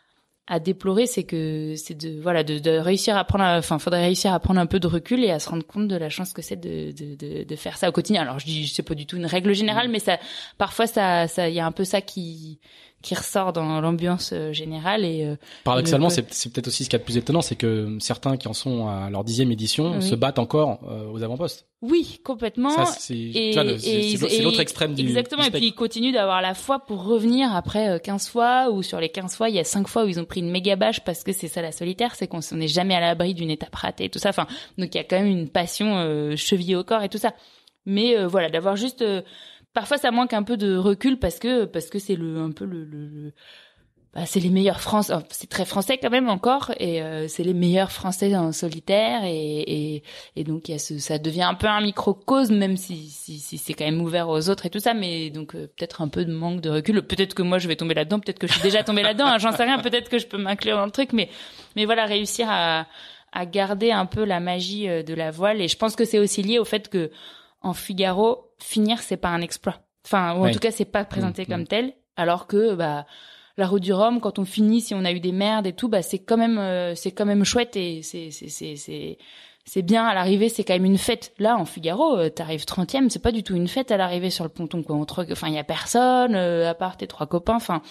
à déplorer, c'est que c'est de voilà de, de, réussir à prendre, enfin, faudrait réussir à prendre un peu de recul et à se rendre compte de la chance que c'est de, de, de, de faire ça au quotidien. Alors je dis, c'est pas du tout une règle générale, mm. mais ça, parfois ça, ça, il y a un peu ça qui qui ressort dans l'ambiance euh, générale et euh, paradoxalement c'est c'est peut-être aussi ce qui est le plus étonnant c'est que certains qui en sont à leur dixième édition se battent encore euh, aux avant-postes. Oui complètement. C'est l'autre extrême du exactement et puis ils continuent d'avoir la foi pour revenir après 15 fois ou sur les 15 fois il y a 5 fois où ils ont pris une méga bâche parce que c'est ça la solitaire c'est qu'on n'est jamais à l'abri d'une étape ratée et tout ça. Enfin donc il y a quand même une passion euh, chevillée au corps et tout ça. Mais voilà d'avoir juste parfois ça manque un peu de recul parce que parce que c'est le un peu le, le, bah, c'est les meilleurs Français. C'est très français quand même encore, et euh, c'est les meilleurs Français en solitaire, et, et, et donc y a ce, ça devient un peu un microcosme, même si, si, si c'est quand même ouvert aux autres et tout ça, mais donc euh, peut-être un peu de manque de recul. Peut-être que moi je vais tomber là-dedans, peut-être que je suis déjà tombée là-dedans, hein, j'en sais rien. Peut-être que je peux m'inclure dans le truc, mais mais voilà, réussir à à garder un peu la magie euh, de la voile, et je pense que c'est aussi lié au fait que en Figaro, finir c'est pas un exploit. Enfin, ou en tout cas c'est pas présenté mmh, comme mmh. tel, alors que bah la route du Rhum, quand on finit, si on a eu des merdes et tout, bah c'est quand même euh, c'est quand même chouette et c'est c'est c'est c'est c'est bien à l'arrivée, c'est quand même une fête. Là, en Figaro, euh, t'arrives 30e, c'est pas du tout une fête à l'arrivée sur le ponton quoi. enfin, il y a personne euh, à part tes trois copains. Enfin,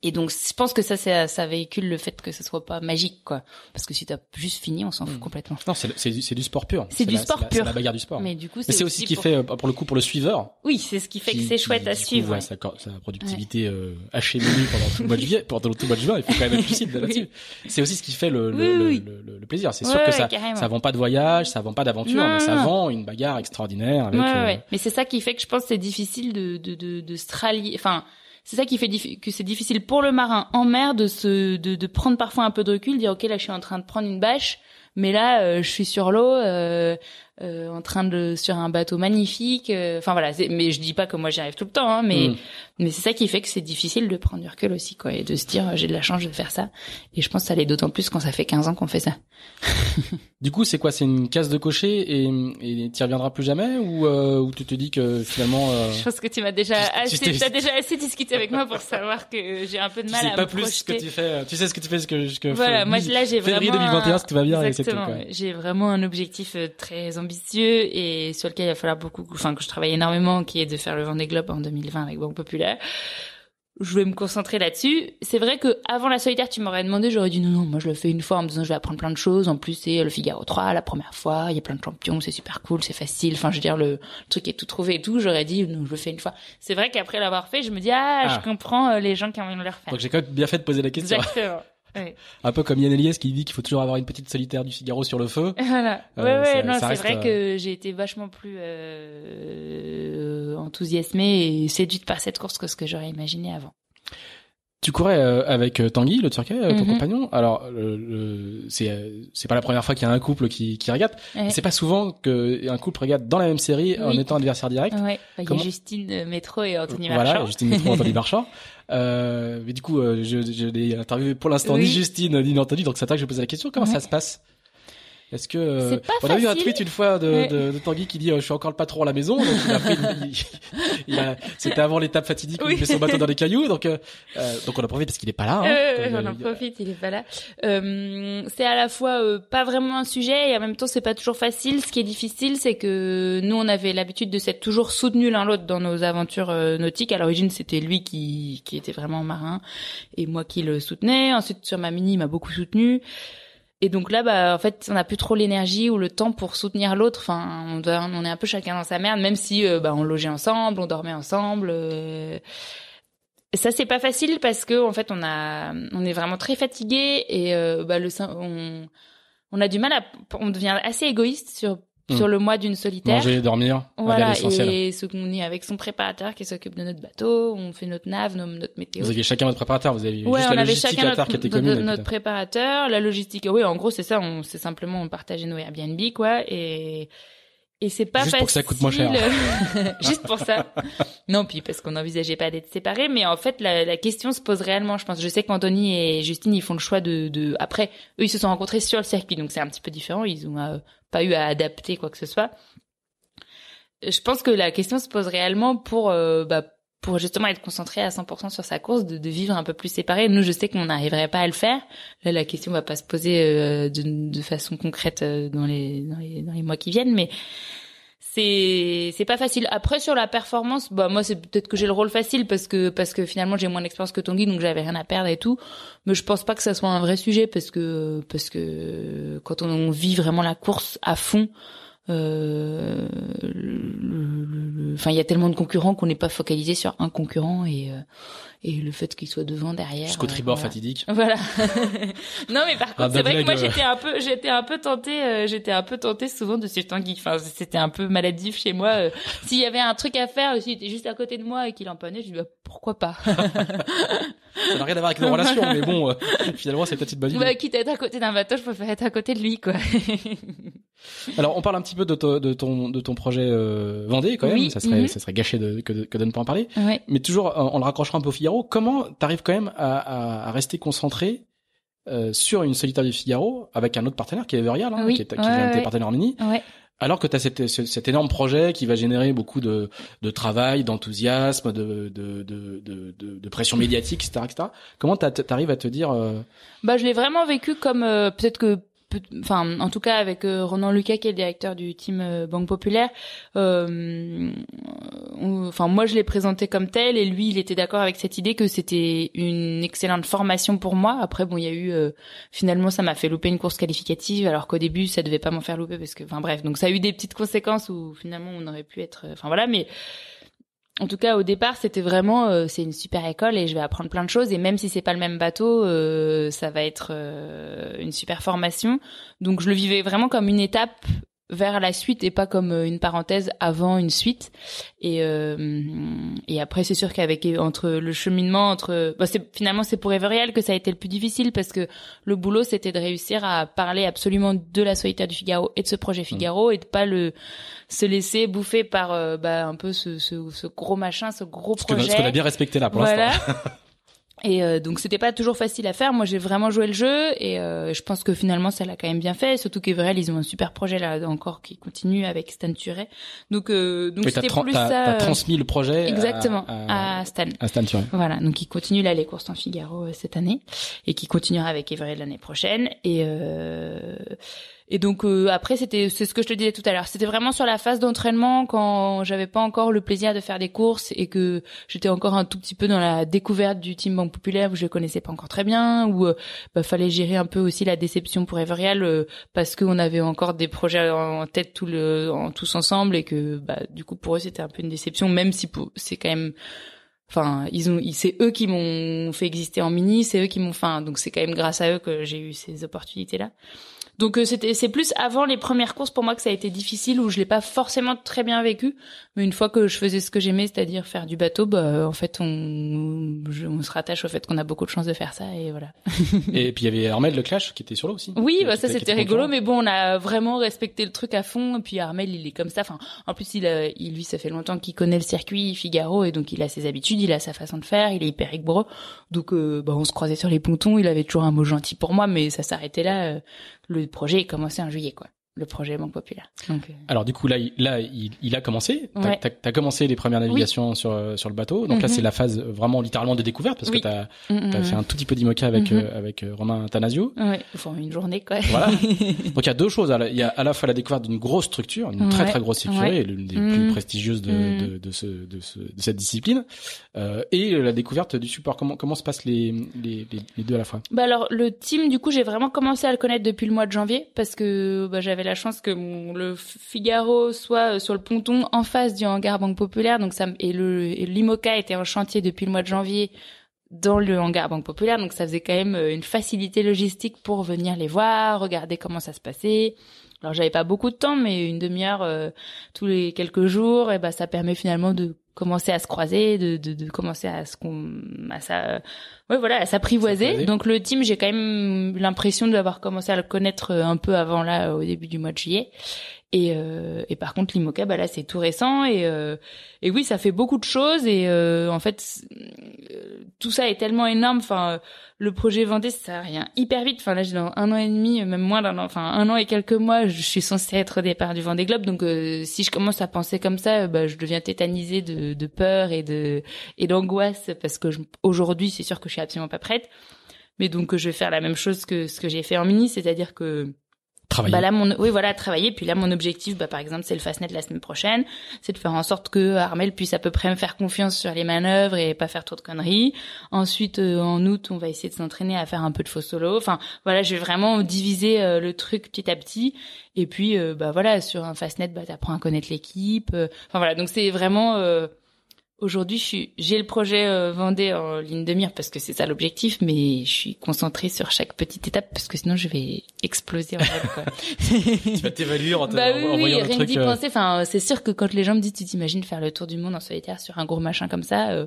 et donc, je pense que ça, ça, ça véhicule le fait que ce soit pas magique, quoi. Parce que si t'as juste fini, on s'en fout hmm. complètement. Non, c'est du, du sport pur. C'est du sport pur. C'est la bagarre du sport. Mais du coup, c'est aussi ce qui fait, pour le coup, pour le suiveur. Oui, c'est ce qui fait que c'est chouette à suivre. Coup, sa, sa, productivité euh, hachée pendant tout le mois de juillet, pendant tout le mois de juin, il faut quand même être lucide là-dessus. C'est aussi ce qui fait le, le, le, le, plaisir. C'est sûr que ça, ça vend pas de voyage, ça vend pas d'aventure, mais ça vend une bagarre extraordinaire. Avec, euh... Mais c'est ça qui fait que je pense que c'est difficile de, de, de, de se rallier, enfin, c'est ça qui fait que c'est difficile pour le marin en mer de se de, prendre parfois un peu de recul, dire ok là je suis en train de prendre une bâche, mais là euh, je suis sur l'eau, euh, euh, en train de sur un bateau magnifique. Euh, enfin voilà, mais je dis pas que moi j'y arrive tout le temps, hein, mais mm. mais c'est ça qui fait que c'est difficile de prendre du recul aussi, quoi, et de se dire j'ai de la chance de faire ça. Et je pense que ça l'est d'autant plus quand ça fait 15 ans qu'on fait ça. du coup, c'est quoi? C'est une case de cocher et et y reviendras plus jamais? Ou euh, ou tu te dis que finalement euh, Je pense que tu m'as déjà assez, tu as déjà assez discuté avec moi pour savoir que j'ai un peu de mal tu sais à pas me plus ce que tu fais. Tu sais ce que tu fais, ce que, ce que voilà. Moi là j'ai vraiment février 2021, tout va bien. Exactement. J'ai vraiment un objectif très ambitieux ambitieux et sur lequel il va falloir beaucoup, enfin que je travaille énormément, qui est de faire le Vendée Globe en 2020 avec Banque Populaire. Je vais me concentrer là-dessus. C'est vrai que avant la solitaire, tu m'aurais demandé, j'aurais dit non, non, moi je le fais une fois en me disant je vais apprendre plein de choses. En plus, c'est le Figaro 3, la première fois, il y a plein de champions, c'est super cool, c'est facile. Enfin, je veux dire, le, truc est tout trouvé et tout. J'aurais dit non, je le fais une fois. C'est vrai qu'après l'avoir fait, je me dis ah, je ah. comprends euh, les gens qui ont envie de le refaire. Donc j'ai quand même bien fait de poser la question. Exactement. Un peu comme Yann Eliès qui dit qu'il faut toujours avoir une petite solitaire du Figaro sur le feu. Voilà. Euh, ouais, ouais, non, c'est vrai euh, que j'ai été vachement plus euh, enthousiasmée et séduite par cette course que ce que j'aurais imaginé avant. Tu courais avec Tanguy, le Turquet, ton mhm. compagnon. Alors, c'est c'est pas la première fois qu'il y a un couple qui qui regarde. C'est pas souvent qu'un couple regarde dans la même série en étant adversaire direct. Ouais. Bah, il y a Justine Métro et Anthony Marchand. Voilà, Justine Métro et Anthony Marchand. Euh, mais du coup, euh, je, je l'ai interviewé pour l'instant ni Justine ni Anthony, donc c'est toi que je vais poser la question. Comment ça se passe? Est-ce que euh, on a eu un tweet une fois de, de, de Tanguy qui dit euh, je suis encore le patron à la maison. C'était avant l'étape fatidique où il met son bateau dans les cailloux. Donc euh, donc on a profité parce qu'il est pas là hein, on en profite il est pas là. C'est à la fois pas vraiment un sujet et en même temps c'est pas toujours facile. Ce qui est difficile c'est que nous on avait l'habitude de s'être toujours soutenus l'un l'autre dans nos aventures nautiques. À l'origine c'était lui qui qui était vraiment marin et moi qui le soutenais. Ensuite sur ma mini il m'a beaucoup soutenu et donc là, bah, en fait, on n'a plus trop l'énergie ou le temps pour soutenir l'autre. Enfin, on, est un peu chacun dans sa merde, même si euh, bah, on logeait ensemble, on dormait ensemble. Euh... Ça, c'est pas facile parce que en fait, on a, on est vraiment très fatigué et euh, bah, le, on, on a du mal à, on devient assez égoïste sur Hmm. sur le mois d'une solitaire. Manger, dormir, voilà, et qu'on est avec son préparateur qui s'occupe de notre bateau, on fait notre nav, notre météo. Vous aviez chacun votre préparateur, vous avez ouais, juste on la avait logistique chacun à notre, qui était commune. Notre préparateur, la logistique, oui, en gros c'est ça, on c'est simplement on partageait nos Airbnb quoi et et c'est pas Juste facile. pour que ça coûte moins cher. Juste pour ça. Non, puis parce qu'on n'envisageait pas d'être séparés, mais en fait la, la, question se pose réellement. Je pense. Je sais qu'Anthony et Justine ils font le choix de, de. Après, eux ils se sont rencontrés sur le circuit, donc c'est un petit peu différent. Ils ont euh, pas eu à adapter quoi que ce soit. Je pense que la question se pose réellement pour euh, bah, pour justement être concentré à 100% sur sa course, de, vivre un peu plus séparé. Nous, je sais qu'on n'arriverait pas à le faire. Là, la question va pas se poser euh, de, de, façon concrète euh, dans les, dans les, dans les mois qui viennent, mais c'est c'est pas facile. Après sur la performance, bah moi c'est peut-être que j'ai le rôle facile parce que parce que finalement j'ai moins d'expérience que Tanguy donc j'avais rien à perdre et tout. Mais je pense pas que ça soit un vrai sujet parce que parce que quand on vit vraiment la course à fond, euh, enfin, il y a tellement de concurrents qu'on n'est pas focalisé sur un concurrent et euh, et le fait qu'il soit devant derrière. Jusqu'au euh, tribord fatidique. Voilà. non, mais par contre, c'est vrai que moi j'étais un peu, j'étais un peu tentée, j'étais un peu tentée souvent de suivre Tanguy. Enfin, c'était un peu maladif chez moi. S'il y avait un truc à faire, s'il était juste à côté de moi et qu'il en je dis bah, pourquoi pas? ça n'a rien à voir avec nos relations, mais bon, euh, finalement, c'est peut-être une bonne idée. Bah, quitte à être à côté d'un bateau, je préfère être à côté de lui, quoi. Alors, on parle un petit peu de, to- de ton de ton projet euh, Vendée quand même. Oui, Ça serait mhm. ça serait gâché de, que, de, que de ne pas en parler. ouais. Mais toujours, on le raccrochera un peu au Figaro. Comment t'arrives quand même à, à, à rester concentré euh, sur une solitaire du Figaro avec un autre partenaire qui est Everreal, hein, Oui, qui est, qui ouais, est un de tes partenaires en mini, Ouais. Alors que tu as cet, ce- cet énorme projet qui va générer beaucoup de, travail, d'enthousiasme, de, pression médiatique, etc. etc. Comment t'arrives à te dire euh, Bah, je l'ai vraiment vécu comme euh, peut-être que enfin en tout cas avec euh, Ronan Lucas qui est le directeur du team euh, Banque Populaire euh, enfin moi je l'ai présenté comme tel et lui il était d'accord avec cette idée que c'était une excellente formation pour moi. Après bon il y a eu finalement ça m'a fait louper une course qualificative alors qu'au début ça devait pas m'en faire louper parce que enfin bref. Donc ça a eu des petites conséquences où finalement on aurait pu être enfin voilà mais en tout cas, au départ, c'était vraiment, euh, c'est une super école et je vais apprendre plein de choses. Et même si c'est pas le même bateau, euh, ça va être euh, une super formation. Donc, je le vivais vraiment comme une étape vers la suite et pas comme euh, une parenthèse avant une suite. Et euh, et après, c'est sûr qu'avec entre le cheminement entre, bah, c'est finalement c'est pour Everial que ça a été le plus difficile parce que le boulot c'était de réussir à parler absolument de la solitaire du Figaro et de ce projet Figaro et de pas le se laisser bouffer par euh, bah, un peu ce, ce, ce gros machin, ce gros ce que- projet. ce qu'on a bien respecté là pour voilà. Et euh, donc c'était pas toujours facile à faire. Moi j'ai vraiment joué le jeu et euh, je pense que finalement ça l'a quand même bien fait. Surtout qu'Everell ils ont un super projet là encore qui continue avec Stan Turet. Donc euh, donc c'était plus ça. t'as transmis le projet exactement à, à Stan. à Stan Turet. Voilà, donc il continue là les courses en Figaro euh, cette année et qui continuera avec Everett l'année prochaine et euh, et donc euh, après c'était c'est ce que je te disais tout à l'heure, c'était vraiment sur la phase d'entraînement quand j'avais pas encore le plaisir de faire des courses et que j'étais encore un tout petit peu dans la découverte du team Banque Populaire où je connaissais pas encore très bien où euh, bah, fallait gérer un peu aussi la déception pour Everial euh, parce qu'on avait encore des projets en tête tout le en, tous ensemble et que bah du coup pour eux c'était un peu une déception même si c'est quand même Enfin, ils ont, c'est eux qui m'ont fait exister en mini, c'est eux qui m'ont, enfin, donc c'est quand même grâce à eux que j'ai eu ces opportunités-là. Donc euh, c'était, c'est plus avant les premières courses pour moi que ça a été difficile où je l'ai pas forcément très bien vécu, mais une fois que je faisais ce que j'aimais, c'est-à-dire faire du bateau, bah en fait on, je- on se rattache au fait qu'on a beaucoup de chance de faire ça et voilà. Et puis il y avait Armel le Clash qui était sur l'eau aussi. Oui, Qui- bah ça c'était était rigolo, mais bon, on a vraiment respecté le truc à fond. Et puis Armel, il est comme ça. Enfin, en plus, il, a- il lui, ça fait longtemps qu'il connaît le circuit Figaro et donc il a ses habitudes, il a sa façon de faire, il est hyper rigoureux. Donc, euh, bah, on se croisait sur les pontons. Il avait toujours un mot gentil pour moi, mais ça s'arrêtait là. euh, Le projet commencé en juillet, quoi. Le projet Banque Populaire. Donc, euh, Alors du coup là, il, là, il, il a commencé. T'as Ouais. t'as- t'as commencé les premières navigations sur euh, sur le bateau. Donc là, Mhm. c'est la phase euh, vraiment littéralement de découverte parce Oui. que t'as mm, as mm, fait un tout petit peu d'IMOCA avec Mhm. euh, avec Romain Tanasio. Ouais, enfin une journée, quoi. Voilà. Donc il y a deux choses. Il y a à la fois la découverte d'une grosse structure, une très Ouais. très grosse sécurité, Ouais. l'une des Mhm. plus prestigieuses de, de, de, ce, de, ce, de cette discipline, euh, et la découverte du support. Comment comment se passent les, les, les, les deux à la fois? Bah alors le team du coup j'ai vraiment commencé à le connaître depuis le mois de janvier parce que bah, j'avais la chance que mon, le Figaro soit euh, sur le ponton en face du hangar Banque Populaire. Donc ça et le l'IMOCA était en chantier depuis le mois de janvier dans le hangar Banque Populaire. Donc ça faisait quand même euh, une facilité logistique pour venir les voir regarder comment ça se passait. Alors j'avais pas beaucoup de temps mais une demi-heure euh, tous les quelques jours et bah ça permet finalement de commencer à se croiser de de, de commencer à se com- à ça ouais voilà à s'apprivoiser. Donc le team j'ai quand même l'impression d'avoir commencé à le connaître euh, un peu avant là au début du mois de juillet. Et, euh, et par contre l'IMOCA bah là c'est tout récent. Et euh, et oui ça fait beaucoup de choses. Et euh, en fait euh, tout ça est tellement énorme. Enfin le projet Vendée ça rien hyper vite. Enfin là j'ai dans un an et demi même moins d'un an enfin un an et quelques mois je suis censée être au départ du Vendée Globe. Donc euh, si je commence à penser comme ça bah je deviens tétanisée de, de peur et de et d'angoisse parce que aujourd'hui c'est sûr que je suis absolument pas prête. Mais donc je vais faire la même chose que ce que j'ai fait en mini c'est-à-dire que Travailler. bah là mon oui voilà travailler. Puis là mon objectif bah par exemple c'est le Fastnet la semaine prochaine. C'est de faire en sorte que Armel puisse à peu près me faire confiance sur les manœuvres et pas faire trop de conneries. Ensuite euh, en août on va essayer de s'entraîner à faire un peu de faux solo. Enfin voilà je vais vraiment diviser euh, le truc petit à petit. Et puis euh, bah voilà sur un Fastnet bah t'apprends à connaître l'équipe. Euh, enfin voilà. Donc c'est vraiment euh, Aujourd'hui, j'ai le projet euh, Vendée en ligne de mire parce que c'est ça l'objectif, mais je suis concentrée sur chaque petite étape parce que sinon je vais exploser en rêve, quoi. tu vas t'évaluer en, Bah oui, en oui, voyant rien d'y euh, penser. Enfin, c'est sûr que quand les gens me disent, tu t'imagines faire le tour du monde en solitaire sur un gros machin comme ça, euh,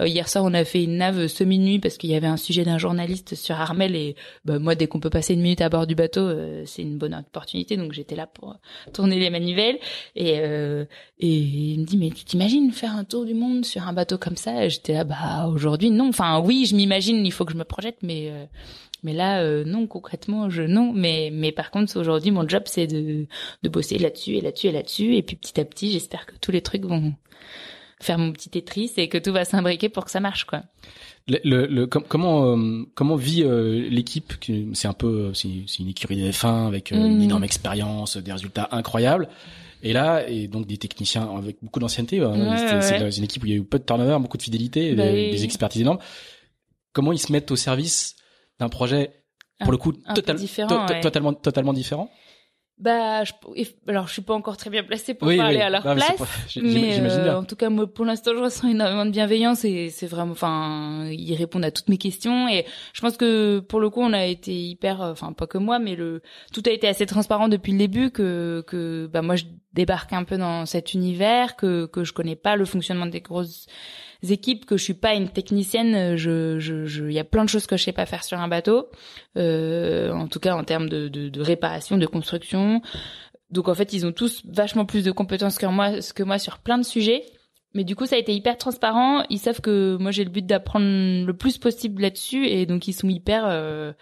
hier soir, on a fait une nave semi-nuit parce qu'il y avait un sujet d'un journaliste sur Armel et bah, moi, dès qu'on peut passer une minute à bord du bateau, c'est une bonne opportunité. Donc j'étais là pour tourner les manivelles et et il me dit mais tu t'imagines faire un tour du monde sur un bateau comme ça? J'étais là bah aujourd'hui non. Enfin oui, je m'imagine, il faut que je me projette, mais mais là, euh, non, concrètement, je non. Mais mais par contre, aujourd'hui, mon job, c'est de de bosser là-dessus et là-dessus et là-dessus. Et puis petit à petit, j'espère que tous les trucs vont faire mon petit Tetris et que tout va s'imbriquer pour que ça marche, quoi. Le, le, comment euh, comment vit euh, l'équipe C'est un peu c'est une écurie de F1 avec une mm. énorme expérience, des résultats incroyables. Et là, et donc des techniciens avec beaucoup d'ancienneté. c'est une équipe où il y a eu peu de turnover, beaucoup de fidélité, bah des, des expertises énormes. Comment ils se mettent au service d'un projet pour le coup totalement totalement différent? Bah, je, alors je suis pas encore très bien placée pour parler à leur place, mais, euh, en tout cas moi pour l'instant je ressens énormément de bienveillance et c'est vraiment, enfin ils répondent à toutes mes questions et je pense que pour le coup on a été hyper, euh, enfin pas que moi mais le tout a été assez transparent depuis le début que que bah moi je débarque un peu dans cet univers que que je connais pas le fonctionnement des grosses équipes que je suis pas une technicienne. Je, je, je, il y a plein de choses que je sais pas faire sur un bateau, euh, en tout cas en termes de, réparation, de construction. Donc en fait, ils ont tous vachement plus de compétences que moi, que moi sur plein de sujets. Mais du coup, ça a été hyper transparent. Ils savent que moi j'ai le but d'apprendre le plus possible là-dessus, et donc ils sont hyper euh,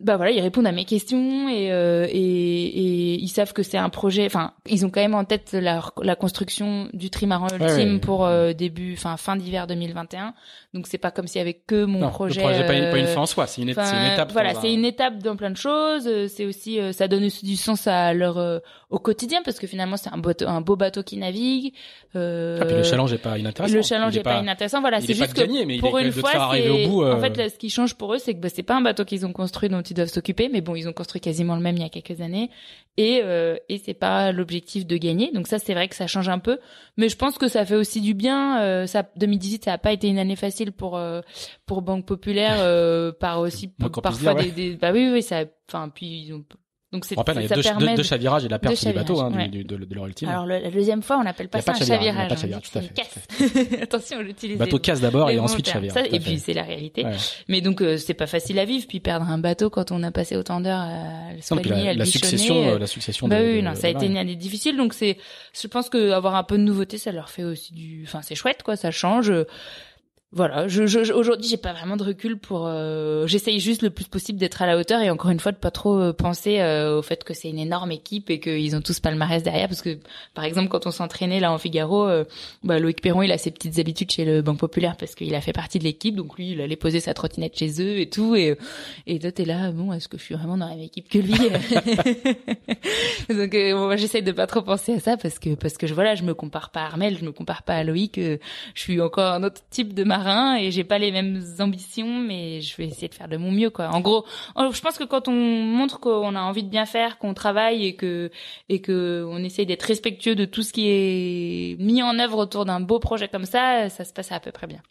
bah voilà, ils répondent à mes questions et, euh, et, et ils savent que c'est un projet. Enfin, ils ont quand même en tête la, la construction du trimaran ultime pour euh, début, enfin fin d'hiver 2021. Donc c'est pas comme s'il y avait que mon projet. Le projet pas, une, pas une fin en soi, c'est une, une, étape. Voilà, c'est une étape dans plein de choses. C'est aussi, euh, ça donne aussi du sens à leur au quotidien parce que finalement c'est un, bateau, un beau bateau qui navigue. Euh, ah, puis le challenge est pas inintéressant. Le challenge est, pas, inintéressant. Voilà, c'est juste que mais pour une fois, au en fait, là, ce qui change pour eux, c'est que bah, c'est pas un bateau qu'ils ont construit dont ils doivent s'occuper, mais bon, ils ont construit quasiment le même il y a quelques années, et euh, et c'est pas l'objectif de gagner. Donc ça, c'est vrai que ça change un peu, mais je pense que ça fait aussi du bien. Euh, ça, 2018, ça a pas été une année facile pour euh, pour Banque Populaire, euh, par aussi parfois des, des, bah oui oui ça, enfin puis ils ont donc c'est, rappelle, il y a deux, chavirages et la perte du bateau hein, du, de, de, leur ultime. Alors le, la deuxième fois, on n'appelle pas ça un chavirage. chavirage, tout à fait. Casse. Attention, on l'utilise. Bateau casse d'abord et ensuite chavire. Ça, et puis c'est la réalité. Ouais. Mais donc euh, c'est pas facile à vivre. Puis perdre un bateau quand on a passé autant d'heures à le soigner, non, la, à le la succession, euh, la succession. Bah oui, non, ça a été une année difficile. Donc c'est, je pense que avoir un peu de nouveauté, ça leur fait aussi du, enfin c'est chouette quoi, ça change voilà, je, je, aujourd'hui j'ai pas vraiment de recul pour. Euh, J'essaye juste le plus possible d'être à la hauteur et encore une fois de pas trop euh, penser euh, au fait que c'est une énorme équipe et qu'ils ont tous palmarès derrière parce que par exemple quand on s'entraînait là en Figaro, euh, bah, Loïc Perron il a ses petites habitudes chez le Banque Populaire parce qu'il a fait partie de l'équipe donc lui il allait poser sa trottinette chez eux et tout et et toi t'es là bon est-ce que je suis vraiment dans la même équipe que lui? Donc moi j'essaye de pas trop penser à ça parce que parce que je voilà je me compare pas à Armel, je me compare pas à Loïc, je suis encore un autre type de et j'ai pas les mêmes ambitions, mais je vais essayer de faire de mon mieux, quoi. En gros, je pense que quand on montre qu'on a envie de bien faire, qu'on travaille et que et que on essaye d'être respectueux de tout ce qui est mis en œuvre autour d'un beau projet comme ça, ça se passe à peu près bien.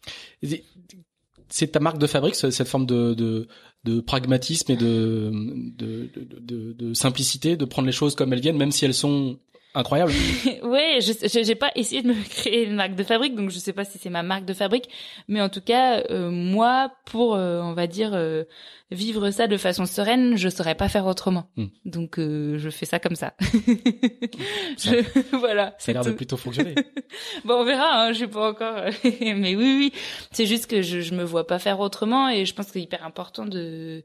C'est ta marque de fabrique, cette forme de, de, pragmatisme et de, de, simplicité, de prendre les choses comme elles viennent, même si elles sont incroyable. ouais, je j'ai pas essayé de me créer une marque de fabrique, donc je sais pas si c'est ma marque de fabrique, mais en tout cas, euh, moi, pour euh, on va dire euh, vivre ça de façon sereine, je saurais pas faire autrement. Hmm. Donc je fais ça comme ça. voilà. Ça a l'air de plutôt fonctionner. bon, on verra. Hein, je sais pas encore, mais oui, oui. C'est juste que je, je me vois pas faire autrement, et je pense que c'est hyper important de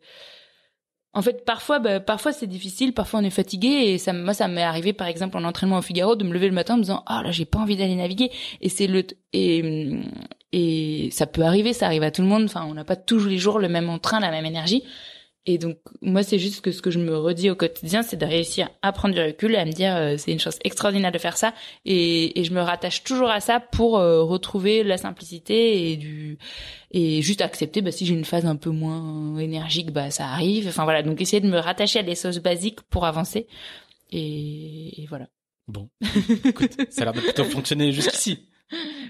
en fait, parfois, bah, parfois c'est difficile, parfois on est fatigué et ça, moi, ça m'est arrivé, par exemple, en entraînement au Figaro, de me lever le matin en me disant, ah là, j'ai pas envie d'aller naviguer. Et c'est le, et, et ça peut arriver, ça arrive à tout le monde. Enfin, on n'a pas tous les jours le même entrain, la même énergie. Et donc moi c'est juste que ce que je me redis au quotidien c'est de réussir à prendre du recul à me dire euh, c'est une chose extraordinaire de faire ça. Et, et je me rattache toujours à ça pour euh, retrouver la simplicité et du et juste accepter bah si j'ai une phase un peu moins énergique bah ça arrive. Enfin voilà. Donc essayer de me rattacher à des choses basiques pour avancer. Et, et voilà. Bon, écoute, ça a l'air de plutôt fonctionner jusqu'ici.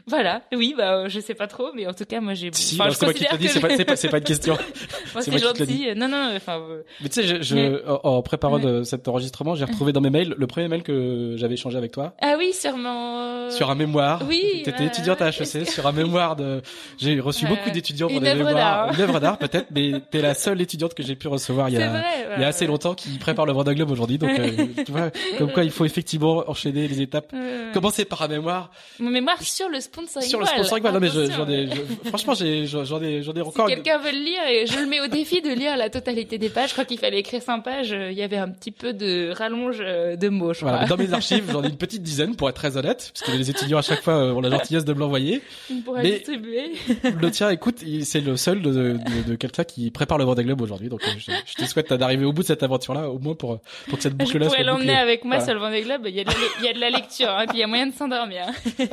Voilà, oui, bah je sais pas trop, mais en tout cas moi j'ai. Si, enfin, c'est moi qui te dis, c'est pas, c'est pas, pas une question. c'est moi qui te gentil. Non, non, enfin. euh, Mais tu sais, je, je- Mais- en préparant de cet enregistrement, j'ai retrouvé dans mes mails le premier mail que j'avais échangé avec toi Ah oui, sûrement. sur un mémoire. Oui, T'étais voilà. étudiante à HEC sur un mémoire de. J'ai reçu beaucoup d'étudiants pour des mémoires. Une œuvre d'art peut-être, mais t'es la seule étudiante que j'ai pu recevoir il y C'est a. vrai. Il y a assez longtemps qui prépare le Vendée Globe aujourd'hui, donc euh, tu vois, comme quoi il faut effectivement enchaîner les étapes. Euh, Commencer par un mémoire? Mon mémoire sur le sponsoring. sur le sponsoring. Non mais je- Attention. j'en ai, je- franchement j'en ai, j'en ai Si encore. quelqu'un veut le lire, et je le mets au défi de lire la totalité des pages. Je crois qu'il fallait écrire 100 pages. euh, Il y avait un petit peu de rallonge euh, de mots, je crois. Voilà, dans mes archives, j'en ai une petite dizaine pour être très honnête, parce que les étudiants à chaque fois euh, ont la gentillesse de me l'envoyer. On pourra Mais- distribuer. Le tien, écoute, c'est le seul de, de, de quelqu'un qui prépare le Vendée Globe aujourd'hui, donc je, je te souhaite d'arriver au bout de cette aventure-là, au moins pour pour que cette Je boucle-là soit pourrais l'emmener avec moi Voilà. sur le Vendée Globe. Il y a de la, il y a de la lecture, hein, puis il y a moyen de s'endormir.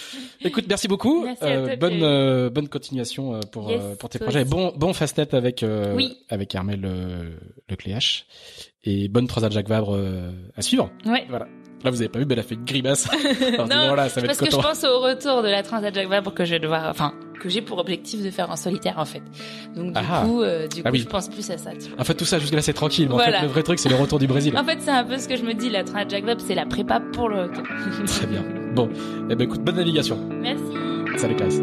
Écoute, merci beaucoup. Merci toi, bonne euh, bonne continuation euh, pour Yes, euh, pour tes projets. aussi. Bon bon fast-net avec euh, Oui. avec Hermel euh, le Cléache et bonne Transat Jacques Vabre euh, à suivre. Ouais. Voilà. Là vous avez pas vu, mais elle a fait une grimace. Alors, Non, ça va Parce être que je pense au retour de la Transat Jacques Vabre que je vais devoir, enfin, que j'ai pour objectif de faire en solitaire, en fait. Donc, du Ah. coup, euh, du Ah coup, oui. je pense plus à ça, tu vois. En fait tout ça jusque là c'est tranquille, mais en Voilà. fait le vrai truc c'est le retour du Brésil. En fait, c'est un peu ce que je me dis, la Transat Jacques Vabre, c'est la prépa pour le retour. Très bien. Bon, eh ben écoute, bonne navigation. Merci. Salut Clarisse.